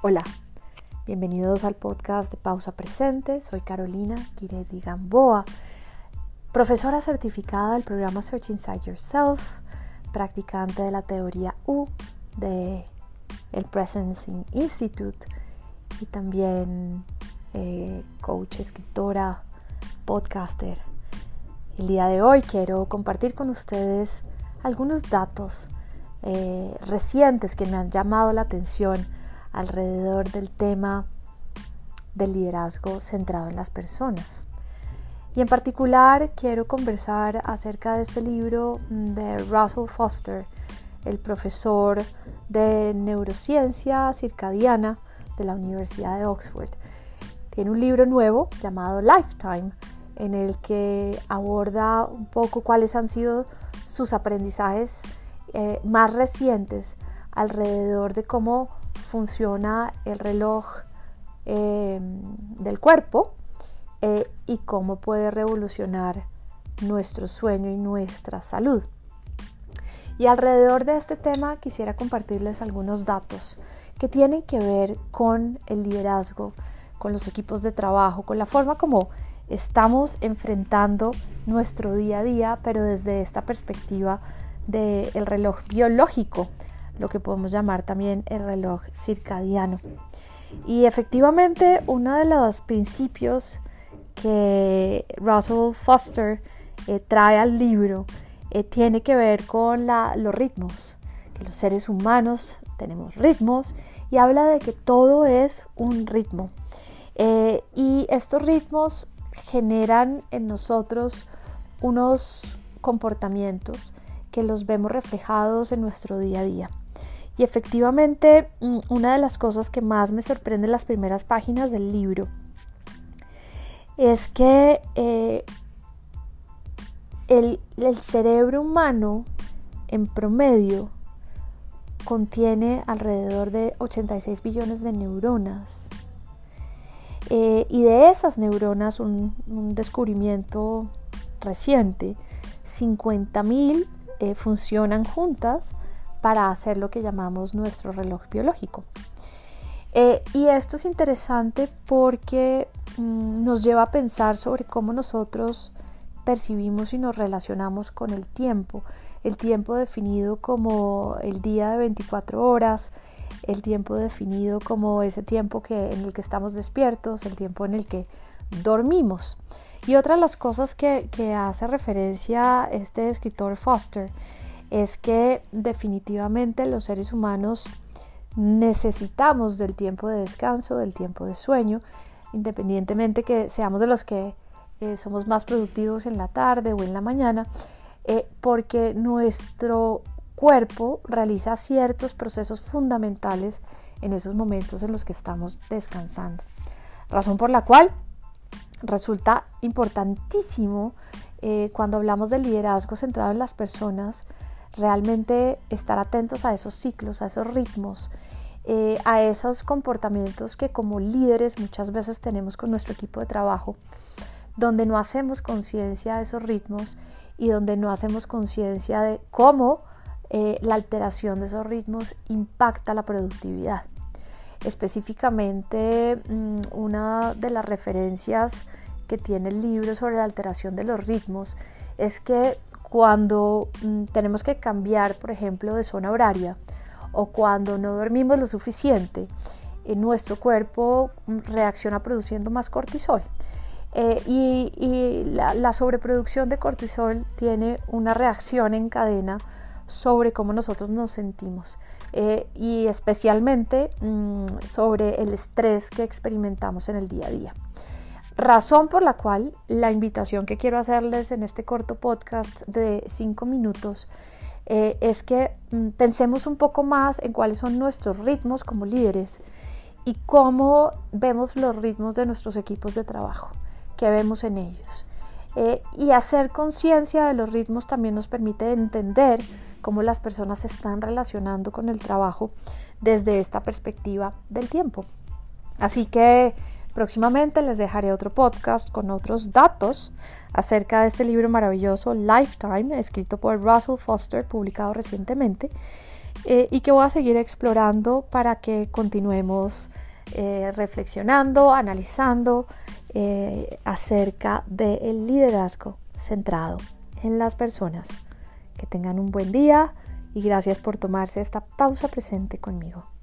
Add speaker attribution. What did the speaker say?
Speaker 1: Hola, bienvenidos al podcast de Pausa Presente. Soy Carolina Giredi Gamboa, profesora certificada del programa Search Inside Yourself, practicante de la teoría U de el Presencing Institute y también eh, coach, escritora, podcaster. El día de hoy quiero compartir con ustedes algunos datos eh, recientes que me han llamado la atención alrededor del tema del liderazgo centrado en las personas. Y en particular quiero conversar acerca de este libro de Russell Foster, el profesor de neurociencia circadiana de la Universidad de Oxford. Tiene un libro nuevo llamado Lifetime, en el que aborda un poco cuáles han sido sus aprendizajes eh, más recientes alrededor de cómo funciona el reloj eh, del cuerpo eh, y cómo puede revolucionar nuestro sueño y nuestra salud. Y alrededor de este tema quisiera compartirles algunos datos que tienen que ver con el liderazgo, con los equipos de trabajo, con la forma como estamos enfrentando nuestro día a día, pero desde esta perspectiva del reloj biológico lo que podemos llamar también el reloj circadiano. Y efectivamente, uno de los principios que Russell Foster eh, trae al libro eh, tiene que ver con los ritmos, que los seres humanos tenemos ritmos y habla de que todo es un ritmo. Eh, y estos ritmos generan en nosotros unos comportamientos que los vemos reflejados en nuestro día a día. Y efectivamente, mm, una de las cosas que más me sorprende en las primeras páginas del libro es que eh, el, cerebro humano en promedio contiene alrededor de 86 billones de neuronas. Eh, y de esas neuronas, un, descubrimiento reciente, 50.000 eh, funcionan juntas para hacer lo que llamamos nuestro reloj biológico. Eh, y esto es interesante porque mm, nos lleva a pensar sobre cómo nosotros percibimos y nos relacionamos con el tiempo. El tiempo definido como el día de 24 horas, el tiempo definido como ese tiempo que, en el que estamos despiertos, el tiempo en el que dormimos. Y otra de las cosas que, que hace referencia este escritor Foster es que definitivamente los seres humanos necesitamos del tiempo de descanso, del tiempo de sueño, independientemente que seamos de los que eh, somos más productivos en la tarde o en la mañana, eh, porque nuestro cuerpo realiza ciertos procesos fundamentales en esos momentos en los que estamos descansando. Razón por la cual resulta importantísimo eh, cuando hablamos del liderazgo centrado en las personas, realmente estar atentos a esos ciclos, a esos ritmos, eh, a esos comportamientos que como líderes muchas veces tenemos con nuestro equipo de trabajo, donde no hacemos conciencia de esos ritmos y donde no hacemos conciencia de cómo eh, la alteración de esos ritmos impacta la productividad. Específicamente, mm, una de las referencias que tiene el libro sobre la alteración de los ritmos es que cuando mm, tenemos que cambiar, por ejemplo, de zona horaria o cuando no dormimos lo suficiente, en eh, nuestro cuerpo mm, reacciona produciendo más cortisol. Eh, y, la, sobreproducción de cortisol tiene una reacción en cadena sobre cómo nosotros nos sentimos eh, y especialmente mm, sobre el estrés que experimentamos en el día a día. Razón por la cual la invitación que quiero hacerles en este corto podcast de cinco minutos eh, es que mm, pensemos un poco más en cuáles son nuestros ritmos como líderes y cómo vemos los ritmos de nuestros equipos de trabajo, qué vemos en ellos. Eh, y hacer conciencia de los ritmos también nos permite entender cómo las personas se están relacionando con el trabajo desde esta perspectiva del tiempo. Así que Próximamente les dejaré otro podcast con otros datos acerca de este libro maravilloso Lifetime, escrito por Russell Foster, publicado recientemente. eh, y que voy a seguir explorando para que continuemos eh, reflexionando, analizando acerca del liderazgo centrado en las personas. Que tengan un buen día y gracias por tomarse esta pausa presente conmigo.